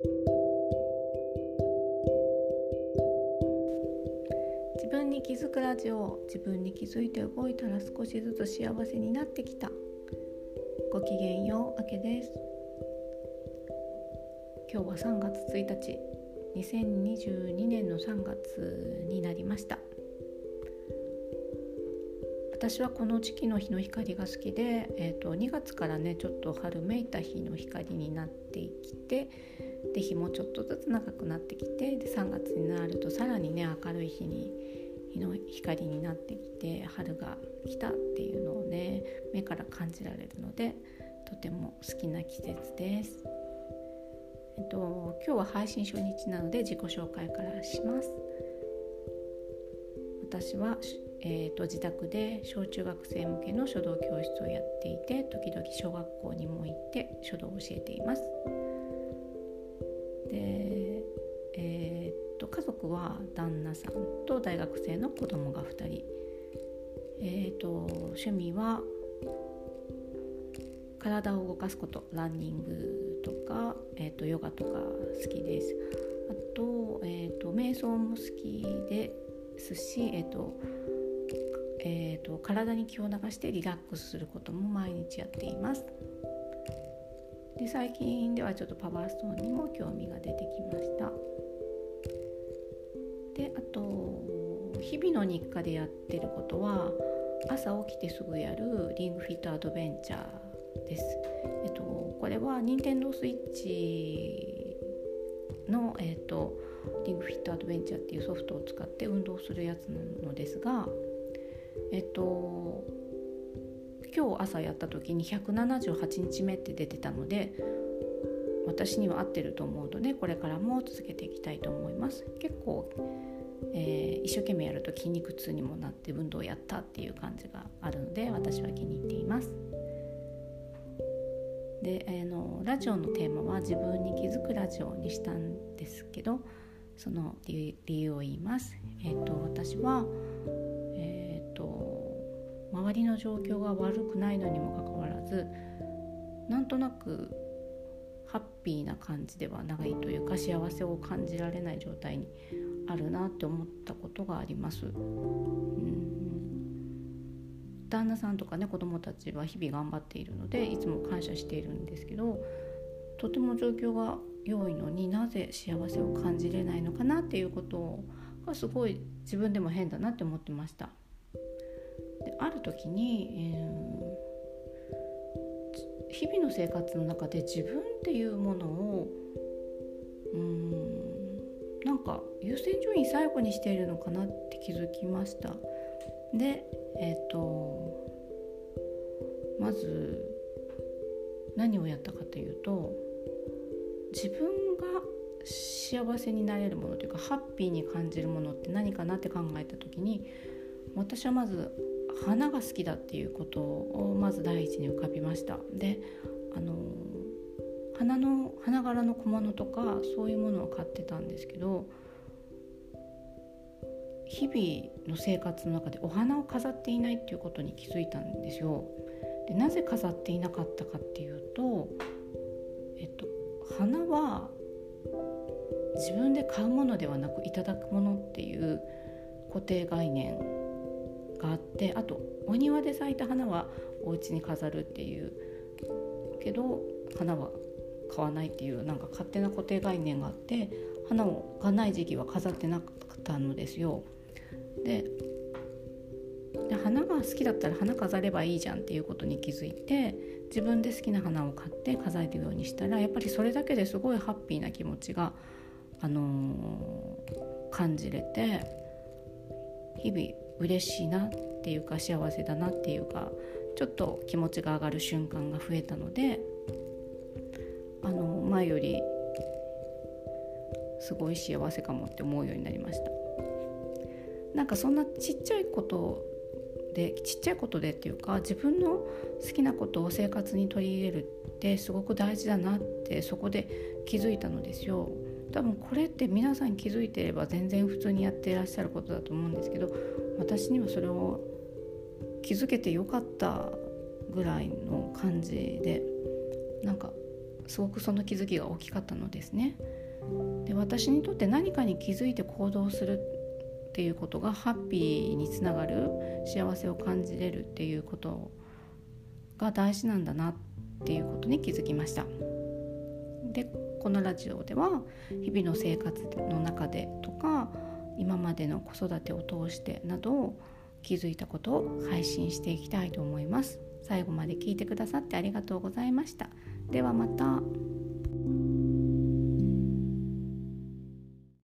自分に気づくラジオ自分に気づいて動いたら少しずつ幸せになってきた。ごきげんようあけです。今日は3月1日2022年の3月になりました。私はこの時期の日の光が好きで、えーと、2月からねちょっと春めいた日の光になってきてで日もちょっとずつ長くなってきてで3月になるとさらにね明るい日に日の光になってきて春が来たっていうのをね目から感じられるのでとても好きな季節です。えっと、今日は配信初日なので自己紹介からします。私はえーと、自宅で小中学生向けの書道教室をやっていて時々小学校にも行って書道を教えています。で、えーと、家族は旦那さんと大学生の子供が2人、えーと、趣味は体を動かすことランニングとか、えー、とヨガとか好きです。あと,、えー、と瞑想も好きですし、えー、とえーと、体に気を流してリラックスすることも毎日やっていますで最近ではちょっとパワーストーンにも興味が出てきました。であと日々の日課でやってることは朝起きてすぐやるリングフィットアドベンチャーです、えっと、これは任天堂スイッチの、えっと、リングフィットアドベンチャーっていうソフトを使って運動するやつなのですがえっと今日朝やった時に178日目って出てたので私には合ってると思うのでこれからも続けていきたいと思います。結構、えー、一生懸命やると筋肉痛にもなって運動をやったっていう感じがあるので私は気に入っています。で、えー、のラジオのテーマは自分に気づくラジオにしたんですけどその理由を言います。えっ、ー、と私は周りの状況が悪くないのにもかかわらずなんとなくハッピーな感じではないというか幸せを感じられない状態にあるなって思ったことがあります。うん旦那さんとかね子供たちは日々頑張っているのでいつも感謝しているんですけどとても状況が良いのになぜ幸せを感じれないのかなっていうことがすごい自分でも変だなって思ってました。ある時に、えー、日々の生活の中で自分っていうものをうんなんか優先順位最後にしているのかなって気づきました。でえっ、ー、とまず何をやったかというと自分が幸せになれるものというかハッピーに感じるものって何かなって考えた時に私はまず花が好きだっていうことをまず第一に浮かびましたであの花の花柄の小物とかそういうものを買ってたんですけど日々の生活の中でお花を飾っていないっていうことに気づいたんですよ。でなぜ飾っていなかったかっていうと、えっと、花は自分で買うものではなくいただくものっていう固定概念があってあとお庭で咲いた花はお家に飾るっていうけど花は買わないっていうなんか勝手な固定概念があって花をがない時期は飾ってなかったのですよ。で花が好きだったら花飾ればいいじゃんっていうことに気づいて自分で好きな花を買って飾るようにしたらやっぱりそれだけですごいハッピーな気持ちが、あのー、感じれて日々嬉しいなっていうか幸せだなっていうかちょっと気持ちが上がる瞬間が増えたのであの前よりすごい幸せかもって思うようになりました。なんかそんなちっちゃいことでちっちゃいことでっていうか自分の好きなことを生活に取り入れるってすごく大事だなってそこで気づいたのですよ。多分これって皆さん気づいてれば全然普通にやってらっしゃることだと思うんですけど私にはそれを気づけてよかったぐらいの感じでなんかすごくその気づきが大きかったのですね。で私にとって何かに気づいて行動するっていうことがハッピーにつながる幸せを感じれるっていうことが大事なんだなっていうことに気づきました。でこのラジオでは日々の生活の中でとか今までの子育てを通してなど気づいたことを配信していきたいと思います。最後まで聞いてくださってありがとうございました。ではまた。